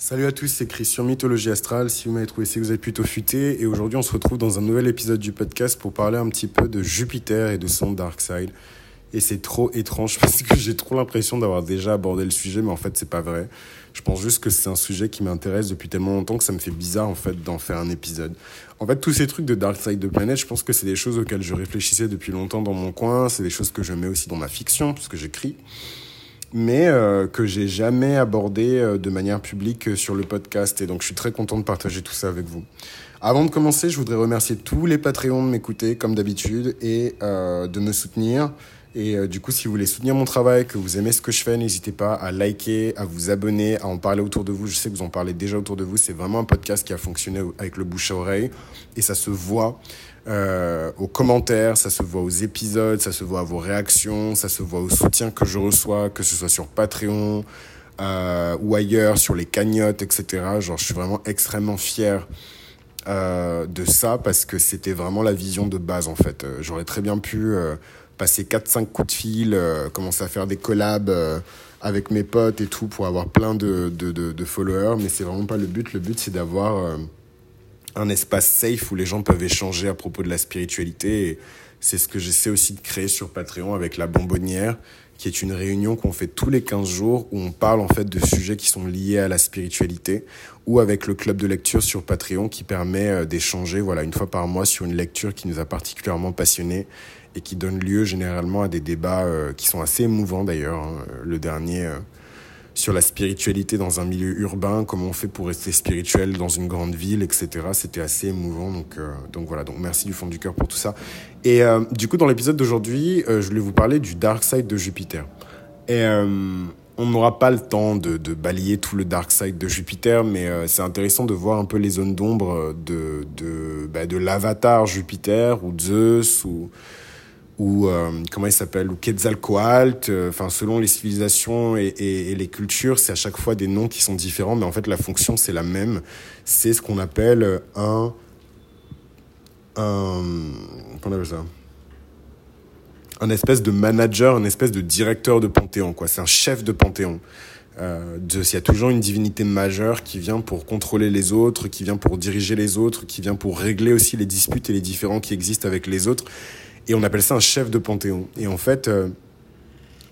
Salut à tous, c'est Christian Mythologie Astrale. Si vous m'avez trouvé, c'est que vous êtes plutôt futé. Et aujourd'hui, on se retrouve dans un nouvel épisode du podcast pour parler un petit peu de Jupiter et de son Dark Side. Et c'est trop étrange parce que j'ai trop l'impression d'avoir déjà abordé le sujet, mais en fait, c'est pas vrai. Je pense juste que c'est un sujet qui m'intéresse depuis tellement longtemps que ça me fait bizarre, en fait, d'en faire un épisode. En fait, tous ces trucs de Dark Side de planète, je pense que c'est des choses auxquelles je réfléchissais depuis longtemps dans mon coin. C'est des choses que je mets aussi dans ma fiction, puisque j'écris mais euh, que j'ai jamais abordé euh, de manière publique euh, sur le podcast. Et donc, je suis très content de partager tout ça avec vous. Avant de commencer, je voudrais remercier tous les Patreons de m'écouter, comme d'habitude, et de me soutenir. Et du coup, si vous voulez soutenir mon travail, que vous aimez ce que je fais, n'hésitez pas à liker, à vous abonner, à en parler autour de vous. Je sais que vous en parlez déjà autour de vous. C'est vraiment un podcast qui a fonctionné avec le bouche à oreille. Et ça se voit. Euh, aux commentaires, ça se voit aux épisodes, ça se voit à vos réactions, ça se voit au soutien que je reçois, que ce soit sur Patreon euh, ou ailleurs, sur les cagnottes, etc. Genre, je suis vraiment extrêmement fier euh, de ça parce que c'était vraiment la vision de base en fait. J'aurais très bien pu passer 4-5 coups de fil, commencer à faire des collabs avec mes potes et tout pour avoir plein de, de, de, de followers, mais c'est vraiment pas le but. Le but c'est d'avoir un espace safe où les gens peuvent échanger à propos de la spiritualité. Et c'est ce que j'essaie aussi de créer sur Patreon avec la bonbonnière, qui est une réunion qu'on fait tous les 15 jours où on parle en fait de sujets qui sont liés à la spiritualité ou avec le club de lecture sur Patreon qui permet euh, d'échanger voilà une fois par mois sur une lecture qui nous a particulièrement passionnés et qui donne lieu généralement à des débats euh, qui sont assez émouvants d'ailleurs. Hein. Le dernier euh, sur la spiritualité dans un milieu urbain, comment on fait pour rester spirituel dans une grande ville, etc. C'était assez émouvant. Donc, euh, donc voilà, donc merci du fond du cœur pour tout ça. Et du coup, dans l'épisode d'aujourd'hui, je voulais vous parler du dark side de Jupiter. Et on n'aura pas le temps de, balayer tout le dark side de Jupiter, mais c'est intéressant de voir un peu les zones d'ombre de, de, bah, de l'avatar Jupiter ou Zeus ou ou euh, comment il s'appelle ou Quetzalcoatl euh, enfin selon les civilisations et, les cultures c'est à chaque fois des noms qui sont différents mais en fait la fonction c'est la même. C'est ce qu'on appelle un un comment on appelle ça? Un espèce de manager un espèce de directeur de panthéon quoi. C'est un chef de panthéon. Euh, il y a toujours une divinité majeure qui vient pour contrôler les autres, qui vient pour diriger les autres, qui vient pour régler aussi les disputes et les différends qui existent avec les autres. Et on appelle ça un chef de panthéon. Et en fait, euh,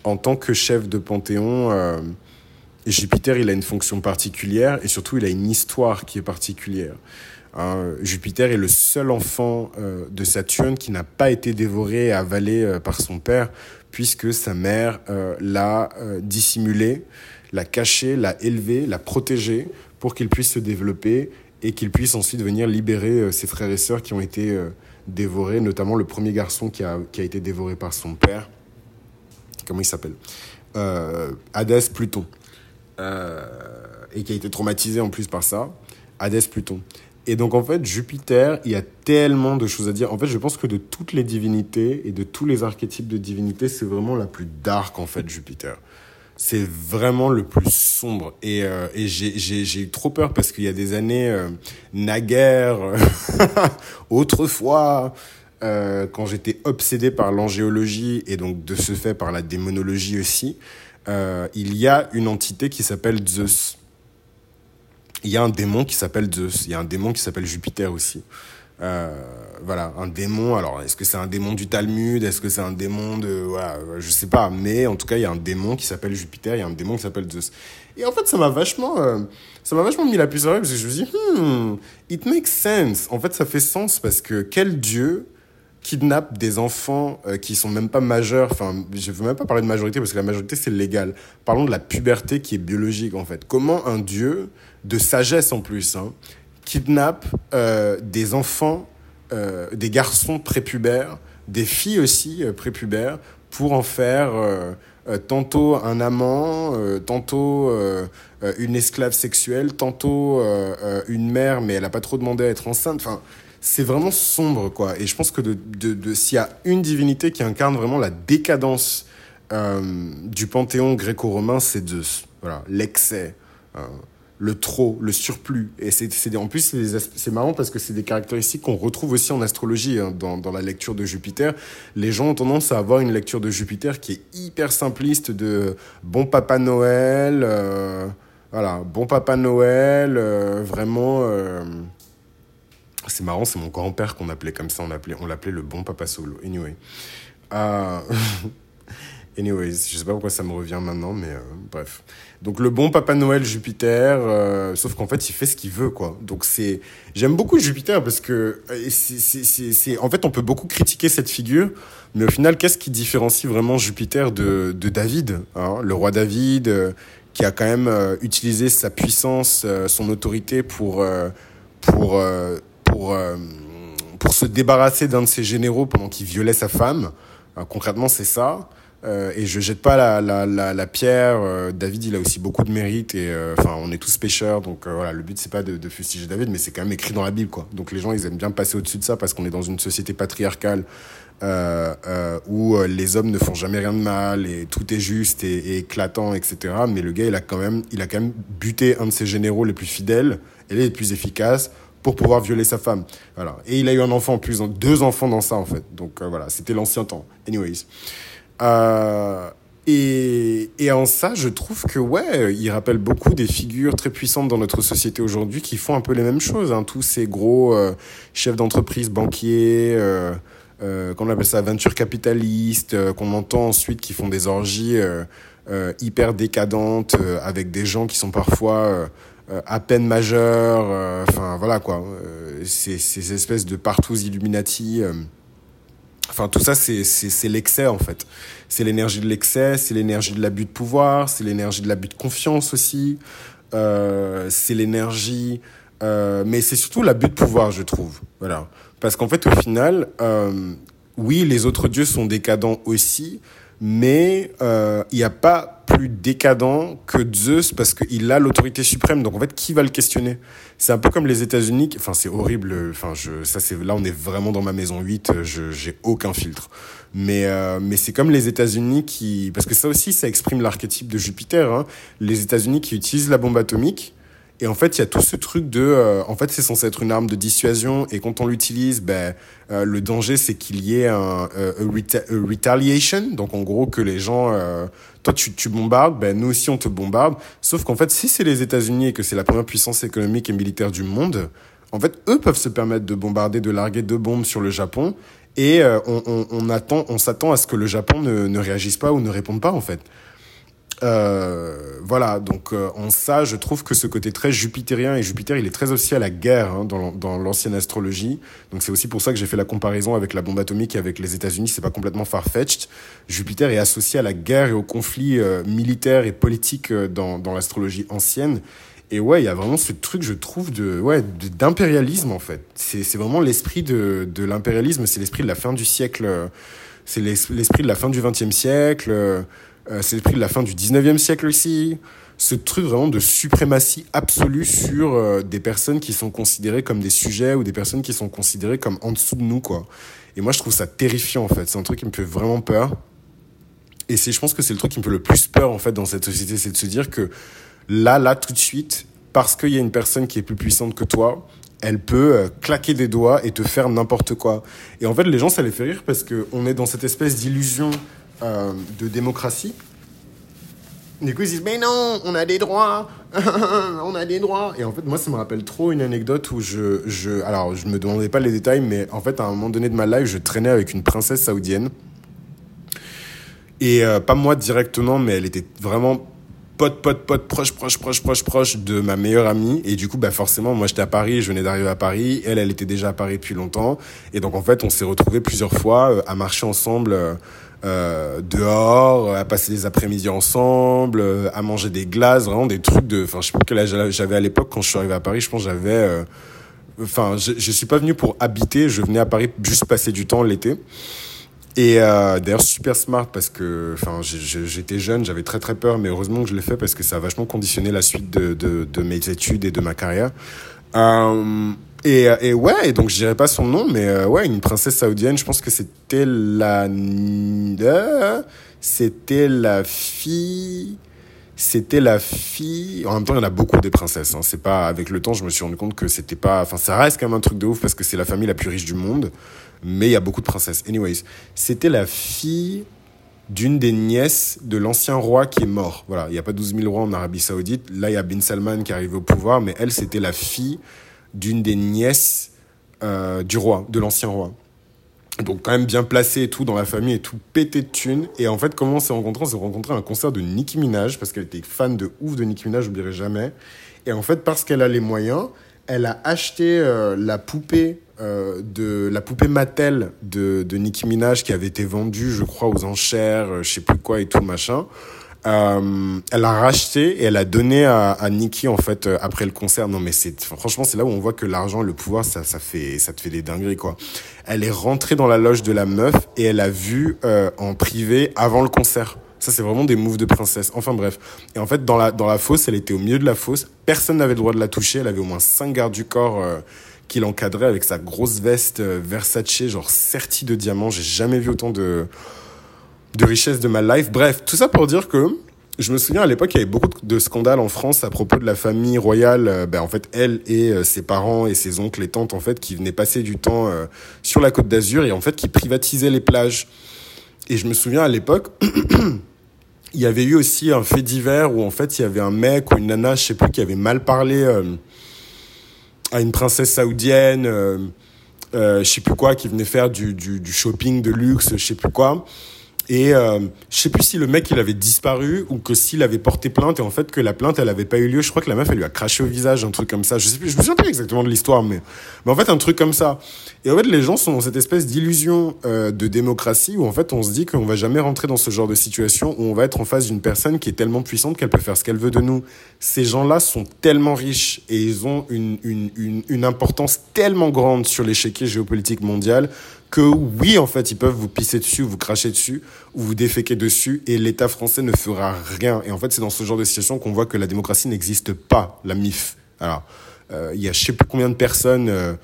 en tant que chef de panthéon, euh, Jupiter, il a une fonction particulière et surtout, il a une histoire qui est particulière. Hein, Jupiter est le seul enfant euh, de Saturne qui n'a pas été dévoré et avalé par son père, puisque sa mère l'a dissimulé, l'a caché, l'a élevé, l'a protégé pour qu'il puisse se développer et qu'il puisse ensuite venir libérer ses frères et sœurs qui ont été dévoré, notamment le premier garçon qui a, qui a été dévoré par son père. Comment il s'appelle euh, Hadès Pluton. Euh, et qui a été traumatisé en plus par ça. Hadès Pluton. Et donc en fait, Jupiter, il y a tellement de choses à dire. En fait, je pense que de toutes les divinités et de tous les archétypes de divinités, c'est vraiment la plus dark en fait, Jupiter c'est vraiment le plus sombre. Et, euh, et j'ai eu trop peur parce qu'il y a des années, euh, naguère, autrefois, euh, quand j'étais obsédé par l'angéologie et donc de ce fait par la démonologie aussi, euh, il y a une entité qui s'appelle Zeus. Il y a un démon qui s'appelle Zeus. Il y a un démon qui s'appelle Jupiter aussi. Euh, voilà, un démon. Alors, est-ce que c'est un démon du Talmud? Est-ce que c'est un démon de... Voilà, je sais pas. Mais en tout cas, il y a un démon qui s'appelle Jupiter, il y a un démon qui s'appelle Zeus. Et en fait, ça m'a vachement... Euh, ça m'a vachement mis la puce à l'oreille parce que je me suis dit, hmm, it makes sense. En fait, ça fait sens parce que quel dieu kidnappe des enfants euh, qui sont même pas majeurs? Enfin, je veux même pas parler de majorité parce que la majorité c'est légal. Parlons de la puberté qui est biologique en fait. Comment un dieu de sagesse en plus, hein, kidnappe euh, des enfants, euh, des garçons prépubères, des filles aussi euh, prépubères, pour en faire tantôt un amant, tantôt une esclave sexuelle, tantôt une mère, mais elle a pas trop demandé à être enceinte. Enfin, c'est vraiment sombre, quoi. Et je pense que de, de, de s'il y a une divinité qui incarne vraiment la décadence du panthéon gréco-romain, c'est Zeus. Voilà, l'excès le trop, le surplus. Et c'est, en plus, c'est, marrant parce que c'est des caractéristiques qu'on retrouve aussi en astrologie, hein, dans, dans, la lecture de Jupiter. Les gens ont tendance à avoir une lecture de Jupiter qui est hyper simpliste de bon papa Noël, euh, Voilà, bon Papa Noël, vraiment. C'est marrant, c'est mon grand-père qu'on appelait comme ça, on l'appelait on le bon Papa Solo. Anyway. Anyways, je sais pas pourquoi ça me revient maintenant, mais euh, bref. Donc le bon Papa Noël Jupiter, euh, sauf qu'en fait il fait ce qu'il veut quoi. Donc c'est, j'aime beaucoup Jupiter parce que euh, c'est, en fait on peut beaucoup critiquer cette figure, mais au final qu'est-ce qui différencie vraiment Jupiter de, de David, hein le roi David, qui a quand même utilisé sa puissance, son autorité pour pour pour pour se débarrasser d'un de ses généraux pendant qu'il violait sa femme. concrètement c'est ça. Euh, et je jette pas la, la, la, la pierre. Euh, David, il a aussi beaucoup de mérite et euh, enfin, on est tous pêcheurs, donc voilà. Le but c'est pas de, de, fustiger David, mais c'est quand même écrit dans la Bible, quoi. Donc les gens, ils aiment bien passer au-dessus de ça parce qu'on est dans une société patriarcale où les hommes ne font jamais rien de mal et tout est juste et, et, éclatant, etc. Mais le gars, il a quand même, il a quand même buté un de ses généraux les plus fidèles et les plus efficaces pour pouvoir violer sa femme. Voilà. Et il a eu un enfant en plus, deux enfants dans ça en fait. Donc voilà, c'était l'ancien temps. Anyways. Euh, et, et, en ça, je trouve que ouais, il rappelle beaucoup des figures très puissantes dans notre société aujourd'hui qui font un peu les mêmes choses. Hein. Tous ces gros euh, chefs d'entreprise, banquiers, euh, euh, qu'on appelle ça venture capitaliste, euh, qu'on entend ensuite qui font des orgies hyper décadentes avec des gens qui sont parfois à peine majeurs. Enfin voilà quoi, ces, ces espèces de partous Illuminati. Enfin, tout ça, c'est l'excès, en fait. C'est l'énergie de l'excès, c'est l'énergie de l'abus de pouvoir, c'est l'énergie de l'abus de confiance aussi. Euh, c'est l'énergie... Euh, mais c'est surtout l'abus de pouvoir, je trouve. Voilà. Parce qu'en fait, au final, euh, oui, les autres dieux sont décadents aussi, mais euh, il n'y a pas plus décadent que Zeus parce qu'il a l'autorité suprême. Donc en fait, qui va le questionner? C'est un peu comme les États-Unis. Enfin, c'est horrible. Enfin, je, ça c'est là, on est vraiment dans ma maison 8. Je j'ai aucun filtre. Mais euh, mais c'est comme les États-Unis qui parce que ça aussi, ça exprime l'archétype de Jupiter. Hein. Les États-Unis qui utilisent la bombe atomique et en fait, il y a tout ce truc de, euh, en fait, c'est censé être une arme de dissuasion, et quand on l'utilise, ben, euh, le danger, c'est qu'il y ait un, euh, retaliation, donc en gros que les gens, toi, tu, tu bombardes, ben nous aussi on te bombarde. Sauf qu'en fait, si c'est les États-Unis et que c'est la première puissance économique et militaire du monde, en fait, eux peuvent se permettre de bombarder, de larguer deux bombes sur le Japon, et on, on, on attend, on s'attend à ce que le Japon ne, ne réagisse pas ou ne réponde pas, en fait. Euh, voilà, donc euh, en ça, je trouve que ce côté très jupitérien, et Jupiter, il est très associé à la guerre hein, dans, l'ancienne astrologie. Donc c'est aussi pour ça que j'ai fait la comparaison avec la bombe atomique et avec les États-Unis, c'est pas complètement far-fetched. Jupiter est associé à la guerre et au conflit euh, militaire et politique euh, dans, l'astrologie ancienne. Et ouais, il y a vraiment ce truc, je trouve, de ouais d'impérialisme en fait. C'est vraiment l'esprit de, l'impérialisme, c'est l'esprit de la fin du siècle, c'est l'esprit de la fin du XXe siècle euh, c'est l'esprit de la fin du 19e siècle aussi. Ce truc vraiment de suprématie absolue sur euh, des personnes qui sont considérées comme des sujets ou des personnes qui sont considérées comme en dessous de nous, quoi. Et moi, je trouve ça terrifiant, en fait. C'est un truc qui me fait vraiment peur. Et je pense que c'est le truc qui me fait le plus peur, en fait, dans cette société, c'est de se dire que là, là, tout de suite, parce qu'il y a une personne qui est plus puissante que toi, elle peut euh, claquer des doigts et te faire n'importe quoi. Et en fait, les gens, ça les fait rire parce qu'on est dans cette espèce d'illusion euh, de démocratie. Du coup, ils disent, mais non, on a des droits, on a des droits. Et en fait, moi, ça me rappelle trop une anecdote où je, je, alors, je me demandais pas les détails, mais en fait, à un moment donné de ma life, je traînais avec une princesse saoudienne. Et euh, pas moi directement, mais elle était vraiment pote, pote, pote, proche, proche, proche, proche, proche de ma meilleure amie. Et du coup, bah, forcément, moi, j'étais à Paris, je venais d'arriver à Paris. Elle, elle était déjà à Paris depuis longtemps. Et donc, en fait, on s'est retrouvés plusieurs fois euh, à marcher ensemble euh, dehors, à passer des après-midi ensemble, euh, à manger des glaces, vraiment des trucs de. Enfin, je sais pas quel âge j'avais à l'époque quand je suis arrivé à Paris. Je pense j'avais. Euh, enfin, je, je suis pas venu pour habiter. Je venais à Paris juste passer du temps l'été. Et euh, d'ailleurs super smart parce que enfin j'étais jeune, j'avais très très peur, mais heureusement que je l'ai fait parce que ça a vachement conditionné la suite de, de, de mes études et de ma carrière. Euh, et, et, ouais, et donc je dirais pas son nom, mais euh, ouais, une princesse saoudienne, je pense que c'était la... C'était la fille... C'était la fille... En même temps, il y en a beaucoup des princesses. Hein. C'est pas... Avec le temps, je me suis rendu compte que c'était pas... Enfin, ça reste quand même un truc de ouf parce que c'est la famille la plus riche du monde. Mais il y a beaucoup de princesses. Anyways, c'était la fille d'une des nièces de l'ancien roi qui est mort. Voilà, il n'y a pas 12 000 rois en Arabie Saoudite. Là, il y a Bin Salman qui arrive au pouvoir, mais elle, c'était la fille d'une des nièces euh, du roi, de l'ancien roi. Donc quand même bien placé et tout dans la famille et tout pété de thunes. Et en fait, comment on s'est rencontrés? On s'est rencontrés à un concert de Nicki Minaj parce qu'elle était fan de ouf de Nicki Minaj, j'oublierai jamais. Et en fait, parce qu'elle a les moyens, elle a acheté euh, la poupée euh, de la poupée Mattel de, de Nicki Minaj qui avait été vendue, je crois, aux enchères, euh, je sais plus quoi et tout machin. Euh, elle a racheté et elle a donné à, à Nicki en fait euh, après le concert. Non mais c'est franchement c'est là où on voit que l'argent, le pouvoir, ça ça fait ça te fait des dingueries quoi. Elle est rentrée dans la loge de la meuf et elle a vu euh, en privé avant le concert. Ça, c'est vraiment des moves de princesse. Enfin bref. Et en fait, dans la, dans la fosse, elle était au milieu de la fosse. Personne n'avait le droit de la toucher. Elle avait au moins cinq gardes du corps euh, qui l'encadraient avec sa grosse veste euh, Versace, genre sertie de diamants. J'ai jamais vu autant de, de richesse de ma life. Bref, tout ça pour dire que je me souviens à l'époque, il y avait beaucoup de scandales en France à propos de la famille royale. Euh, ben, en fait, elle et euh, ses parents et ses oncles et tantes, en fait, qui venaient passer du temps euh, sur la côte d'Azur et en fait, qui privatisaient les plages. Et je me souviens à l'époque, il y avait eu aussi un fait divers où en fait, il y avait un mec ou une nana, je sais plus, qui avait mal parlé à une princesse saoudienne, je sais plus quoi, qui venait faire du, du, du shopping de luxe, je sais plus quoi. Et euh, je sais plus si le mec il avait disparu ou que s'il avait porté plainte et en fait que la plainte elle avait pas eu lieu. Je crois que la meuf elle lui a craché au visage, un truc comme ça. Je sais plus, je me souviens plus exactement de l'histoire, mais mais en fait un truc comme ça. Et en fait les gens sont dans cette espèce d'illusion euh, de démocratie où en fait on se dit qu'on va jamais rentrer dans ce genre de situation où on va être en face d'une personne qui est tellement puissante qu'elle peut faire ce qu'elle veut de nous. Ces gens-là sont tellement riches et ils ont une une une, une importance tellement grande sur l'échiquier géopolitique mondial que oui, en fait, ils peuvent vous pisser dessus, vous cracher dessus, ou vous déféquer dessus, et l'État français ne fera rien. Et en fait, c'est dans ce genre de situation qu'on voit que la démocratie n'existe pas, la MIF. Alors, euh, il y a je sais plus combien de personnes euh,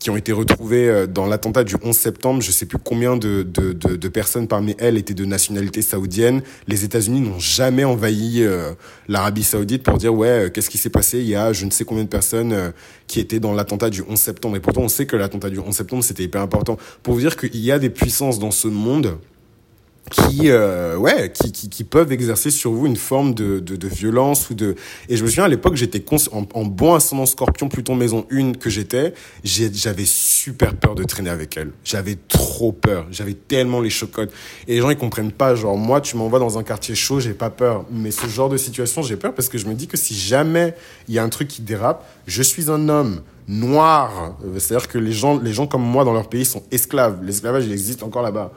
qui ont été retrouvées euh, dans l'attentat du 11 septembre. Je sais plus combien de, de, de, de personnes parmi elles étaient de nationalité saoudienne. Les États-Unis n'ont jamais envahi euh, l'Arabie saoudite pour dire, ouais, euh, qu'est-ce qui s'est passé? Il y a je ne sais combien de personnes qui étaient dans l'attentat du 11 septembre. Et pourtant, on sait que l'attentat du 11 septembre, c'était hyper important. Pour vous dire qu'il y a des puissances dans ce monde qui euh, ouais qui, qui, qui peuvent exercer sur vous une forme de, de, de violence ou de et je me souviens à l'époque j'étais cons- en, en bon ascendant scorpion Pluton maison 1 que j'étais j'avais super peur de traîner avec elle. J'avais trop peur. J'avais tellement les chocottes. Et les gens ils comprennent pas genre moi tu m'envoies dans un quartier chaud j'ai pas peur. Mais ce genre de situation j'ai peur parce que je me dis que si jamais il y a un truc qui dérape je suis un homme noir. C'est à dire que les gens les gens comme moi dans leur pays sont esclaves. L'esclavage il existe encore là-bas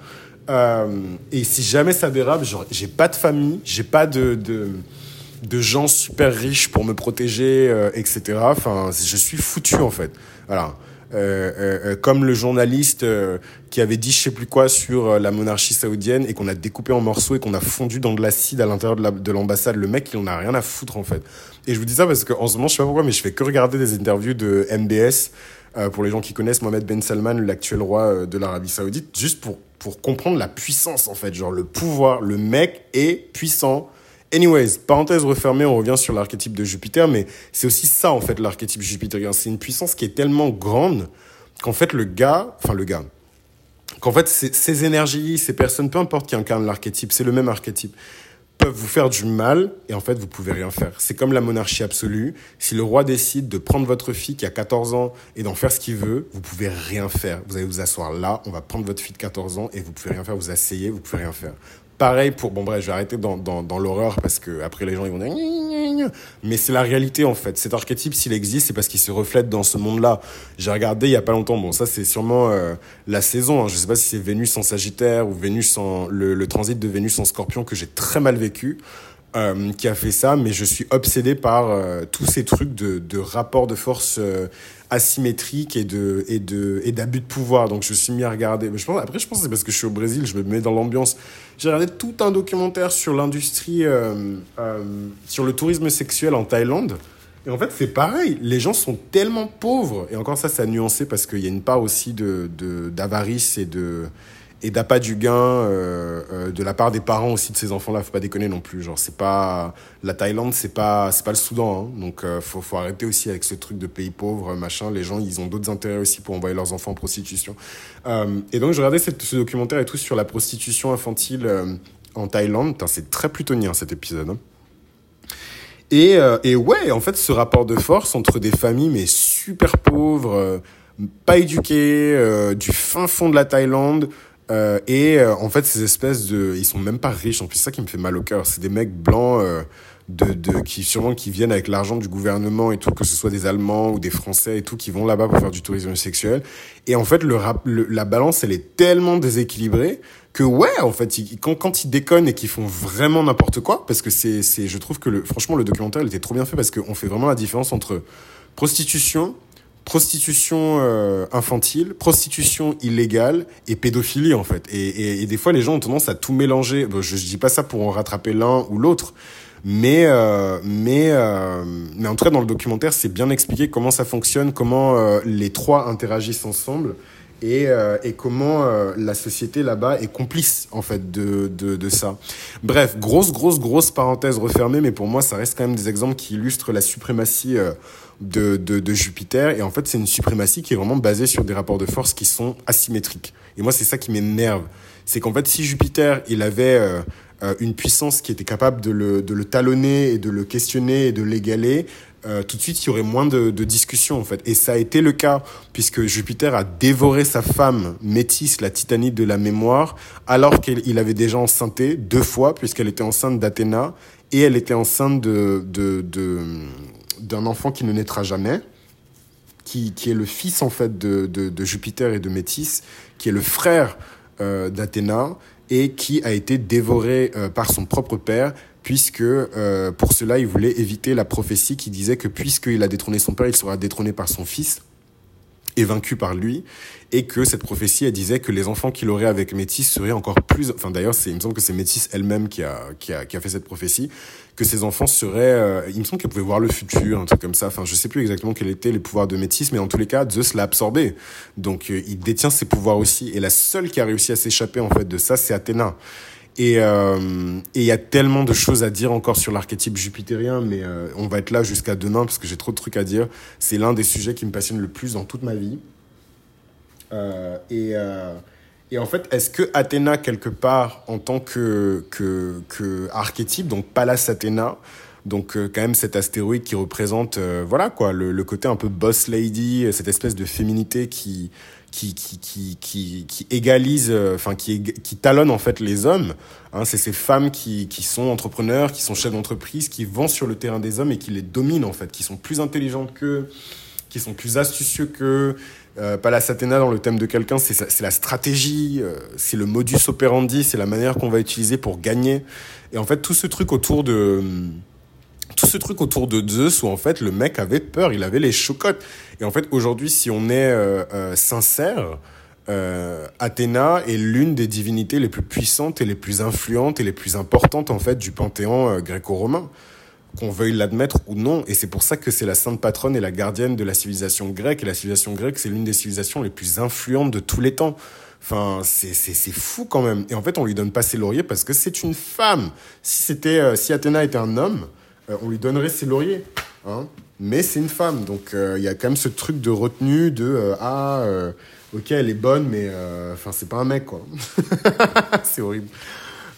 euh, et si jamais ça dérape, j'ai pas de famille, j'ai pas de, de, de gens super riches pour me protéger, euh, etc. Enfin, je suis foutu en fait. Voilà. Euh, euh, euh, comme le journaliste qui avait dit je sais plus quoi sur la monarchie saoudienne et qu'on a découpé en morceaux et qu'on a fondu dans de l'acide à l'intérieur de l'ambassade. le mec, il en a rien à foutre en fait. Et je vous dis ça parce qu'en ce moment, je sais pas pourquoi, mais je fais que regarder des interviews de MBS. Euh, pour les gens qui connaissent Mohamed Ben Salman, l'actuel roi euh, de l'Arabie Saoudite, juste pour, pour comprendre la puissance en fait, genre le pouvoir, le mec est puissant. Anyways, parenthèse refermée, on revient sur l'archétype de Jupiter, mais c'est aussi ça en fait l'archétype jupitérien. C'est une puissance qui est tellement grande qu'en fait le gars, enfin le gars, qu'en fait ces, énergies, ces personnes, peu importe qui incarnent l'archétype, c'est le même archétype, peuvent vous faire du mal et en fait vous pouvez rien faire. C'est comme la monarchie absolue. Si le roi décide de prendre votre fille qui a 14 ans et d'en faire ce qu'il veut, vous pouvez rien faire. Vous allez vous asseoir là, on va prendre votre fille de 14 ans et vous pouvez rien faire, vous asseyez, vous pouvez rien faire. Pareil pour, bon bref, je vais arrêter dans, dans, dans l'horreur parce que après les gens ils vont dire mais c'est la réalité en fait. Cet archétype s'il existe c'est parce qu'il se reflète dans ce monde-là. J'ai regardé il y a pas longtemps, bon ça c'est sûrement euh, la saison, hein. je sais pas si c'est Vénus en Sagittaire ou Vénus en le, le transit de Vénus en Scorpion que j'ai très mal vécu. Euh, qui a fait ça, mais je suis obsédé par euh, tous ces trucs de, de rapport de force euh, asymétrique et de et de et d'abus de pouvoir. Donc je suis mis à regarder. Mais je pense après je pense c'est parce que je suis au Brésil, je me mets dans l'ambiance. J'ai regardé tout un documentaire sur l'industrie euh, euh, sur le tourisme sexuel en Thaïlande. Et en fait, c'est pareil. Les gens sont tellement pauvres. Et encore ça, c'est à nuancer parce qu'il y a une part aussi de- d'avarice et de et d'appât du gain euh, euh, de la part des parents aussi de ces enfants-là. Faut pas déconner non plus. Genre, c'est pas la Thaïlande, c'est pas c'est pas le Soudan. Hein. Donc, euh, faut faut arrêter aussi avec ce truc de pays pauvres, machin. Les gens, ils ont d'autres intérêts aussi pour envoyer leurs enfants en prostitution. Euh, et donc, je regardais ce documentaire et tout sur la prostitution infantile. en Thaïlande. C'est très plutonien cet épisode. Hein. Et, euh, et, ouais, en fait, ce rapport de force entre des familles, mais super pauvres, euh, pas éduquées, euh, du fin fond de la Thaïlande, et en fait, ces espèces de... Ils sont même pas riches, en plus, c'est ça qui me fait mal au cœur. C'est des mecs blancs de, de, qui sûrement qui viennent avec l'argent du gouvernement et tout, que ce soit des Allemands ou des Français et tout, qui vont là-bas pour faire du tourisme sexuel. Et en fait, le, la balance, elle est tellement déséquilibrée que ouais, en fait, quand, quand ils déconnent et qu'ils font vraiment n'importe quoi, parce que c'est, je trouve que le, franchement, le documentaire, il était trop bien fait parce qu'on fait vraiment la différence entre prostitution, prostitution euh, infantile, prostitution illégale et pédophilie en fait. Et, et, et, des fois, les gens ont tendance à tout mélanger. Je, je dis pas ça pour en rattraper l'un ou l'autre, mais, euh, mais, euh, mais en tout cas, dans le documentaire, c'est bien expliqué comment ça fonctionne, comment euh, les trois interagissent ensemble et, euh, et comment euh, la société là-bas est complice en fait de, de, de, ça. Bref, grosse, grosse, grosse parenthèse refermée, mais pour moi, ça reste quand même des exemples qui illustrent la suprématie de, de, Jupiter. Et en fait, c'est une suprématie qui est vraiment basée sur des rapports de force qui sont asymétriques. Et moi, c'est ça qui m'énerve. C'est qu'en fait, si Jupiter, il avait euh, une puissance qui était capable de le, de le talonner et de le questionner et de l'égaler, euh, tout de suite, il y aurait moins de, de discussions, en fait. Et ça a été le cas, puisque Jupiter a dévoré sa femme métisse, la titanite de la mémoire, alors qu'il avait déjà enceinté deux fois, puisqu'elle était enceinte d'Athéna, et elle était enceinte de, de, d'un enfant qui ne naîtra jamais, qui, qui est le fils, en fait, de, de, Jupiter et de Métis, qui est le frère euh, d'Athéna, et qui a été dévoré euh, par son propre père, puisque euh, pour cela il voulait éviter la prophétie qui disait que puisqu'il a détrôné son père, il sera détrôné par son fils et vaincu par lui, et que cette prophétie, elle disait que les enfants qu'il aurait avec Métis seraient encore plus... Enfin d'ailleurs, il me semble que c'est Métis elle-même qui a, qui, a, qui a fait cette prophétie, que ses enfants seraient... Euh, il me semble qu'elle pouvait voir le futur, un truc comme ça. Enfin, je sais plus exactement quels étaient les pouvoirs de Métis, mais en tous les cas, Zeus l'a absorbé. Donc euh, il détient ses pouvoirs aussi. Et la seule qui a réussi à s'échapper en fait de ça, c'est Athéna. Et euh, il y a tellement de choses à dire encore sur l'archétype jupitérien, mais euh, on va être là jusqu'à demain parce que j'ai trop de trucs à dire. C'est l'un des sujets qui me passionne le plus dans toute ma vie. Euh, et, et en fait, est-ce que Athéna, quelque part, en tant que, que, que archétype, donc Pallas Athéna, donc euh, quand même cet astéroïde qui représente voilà quoi le, côté un peu boss lady cette espèce de féminité qui qui, qui, qui, qui, égalise, euh, enfin qui, qui talonne en fait les hommes. Hein, c'est ces femmes qui, qui sont entrepreneurs, qui sont chefs d'entreprise, qui vont sur le terrain des hommes et qui les dominent en fait, qui sont plus intelligentes qu'eux, qui sont plus astucieux qu'eux. Euh, Athéna dans le thème de quelqu'un, c'est la stratégie, euh, c'est le modus operandi, c'est la manière qu'on va utiliser pour gagner. Et en fait, tout ce truc autour de tout ce truc autour de Zeus où en fait le mec avait peur, il avait les chocottes. Et en fait aujourd'hui, si on est euh, euh, sincère, euh, Athéna est l'une des divinités les plus puissantes et les plus influentes et les plus importantes en fait du panthéon gréco-romain, qu'on veuille l'admettre ou non. Et c'est pour ça que c'est la sainte patronne et la gardienne de la civilisation grecque. Et la civilisation grecque, c'est l'une des civilisations les plus influentes de tous les temps. Enfin, c'est fou quand même. Et en fait, on lui donne pas ses lauriers parce que c'est une femme. Si c'était, si Athéna était un homme, euh, on lui donnerait ses lauriers. Hein mais c'est une femme, donc il euh, y a quand même ce truc de retenue de euh, ah ok elle est bonne mais enfin c'est pas un mec quoi. c'est horrible.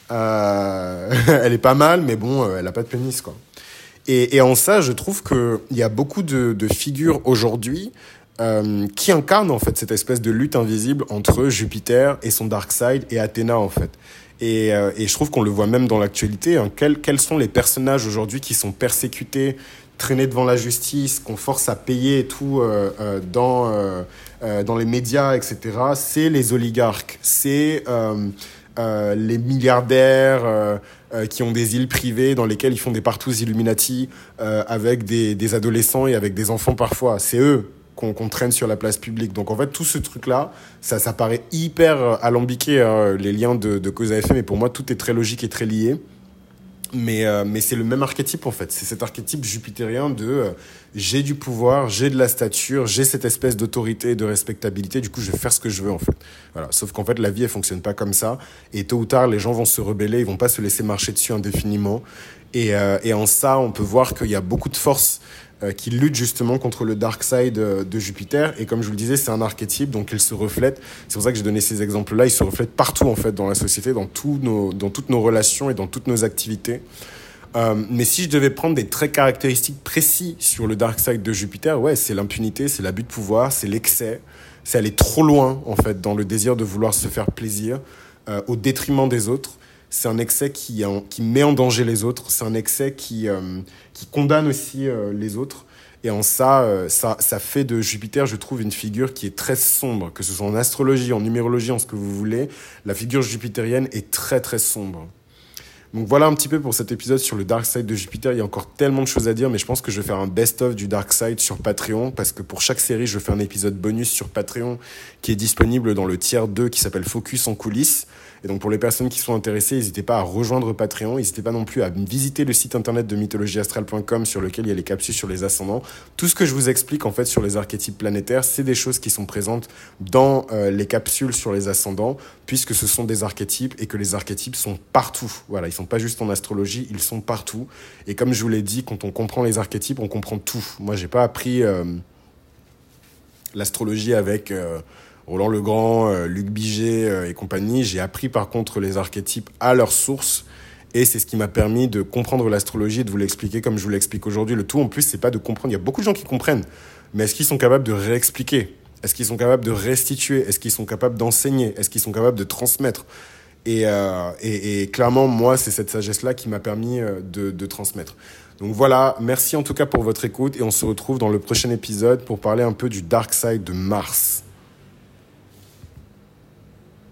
elle est pas mal mais bon elle a pas de pénis quoi. Et, et en ça je trouve que il y a beaucoup de, de figures aujourd'hui qui incarnent en fait cette espèce de lutte invisible entre Jupiter et son dark side et Athéna en fait. Et, euh, et je trouve qu'on le voit même dans l'actualité. Hein. Quels, quels sont les personnages aujourd'hui qui sont persécutés, traînés devant la justice, qu'on force à payer et tout euh, euh, dans, euh, euh, dans les médias, etc. C'est les oligarques, c'est les milliardaires qui ont des îles privées dans lesquelles ils font des partous Illuminati avec des, des adolescents et avec des enfants parfois. C'est eux qu'on traîne sur la place publique. Donc en fait, tout ce truc-là, ça, ça paraît hyper euh, alambiqué, hein, les liens de, cause à effet, mais pour moi, tout est très logique et très lié. Mais, euh, mais c'est le même archétype en fait. C'est cet archétype jupitérien de euh, j'ai du pouvoir, j'ai de la stature, j'ai cette espèce d'autorité et de respectabilité, du coup je vais faire ce que je veux en fait. Voilà. Sauf qu'en fait la vie elle fonctionne pas comme ça. Et tôt ou tard les gens vont se rebeller, ils vont pas se laisser marcher dessus indéfiniment. Et, et en ça, on peut voir qu'il y a beaucoup de forces euh, qui lutte justement contre le dark side euh, de Jupiter. Et comme je vous le disais, c'est un archétype, donc il se reflète. C'est pour ça que j'ai donné ces exemples-là. Il se reflète partout en fait dans la société, dans, nos, dans toutes nos relations et dans toutes nos activités. Euh, mais si je devais prendre des traits caractéristiques précis sur le dark side de Jupiter, ouais, c'est l'impunité, c'est l'abus de pouvoir, c'est l'excès, c'est aller trop loin en fait dans le désir de vouloir se faire plaisir au détriment des autres c'est un excès qui, qui met en danger les autres, c'est un excès qui, euh, qui condamne aussi euh, les autres. Et en ça, euh, ça, ça fait de Jupiter, je trouve, une figure qui est très sombre, que ce soit en astrologie, en numérologie, en ce que vous voulez. La figure jupitérienne est très très sombre. Donc voilà un petit peu pour cet épisode sur le Dark Side de Jupiter. Il y a encore tellement de choses à dire, mais je pense que je vais faire un best-of du Dark Side sur Patreon, parce que pour chaque série, je fais un épisode bonus sur Patreon qui est disponible dans le tiers 2 qui s'appelle Focus en coulisses. Et donc pour les personnes qui sont intéressées, n'hésitez pas à rejoindre Patreon, n'hésitez pas non plus à visiter le site internet de mythologieastrale.com sur lequel il y a les capsules sur les ascendants. Tout ce que je vous explique en fait sur les archétypes planétaires, c'est des choses qui sont présentes dans euh, les capsules sur les ascendants, puisque ce sont des archétypes et que les archétypes sont partout. Voilà, ils sont pas juste en astrologie, ils sont partout. Et comme je vous l'ai dit, quand on comprend les archétypes, on comprend tout. Moi, j'ai pas appris euh, l'astrologie avec euh, Roland Legrand, euh, Luc Biget euh, et compagnie. J'ai appris par contre les archétypes à leur source. Et c'est ce qui m'a permis de comprendre l'astrologie et de vous l'expliquer comme je vous l'explique aujourd'hui. Le tout en plus, c'est pas de comprendre. Il y a beaucoup de gens qui comprennent. Mais est-ce qu'ils sont capables de réexpliquer? Est-ce qu'ils sont capables de restituer? Est-ce qu'ils sont capables d'enseigner? Est-ce qu'ils sont capables de transmettre? Et, euh, et, et, clairement, moi, c'est cette sagesse-là qui m'a permis de, de transmettre. Donc voilà, merci en tout cas pour votre écoute et on se retrouve dans le prochain épisode pour parler un peu du dark side de Mars.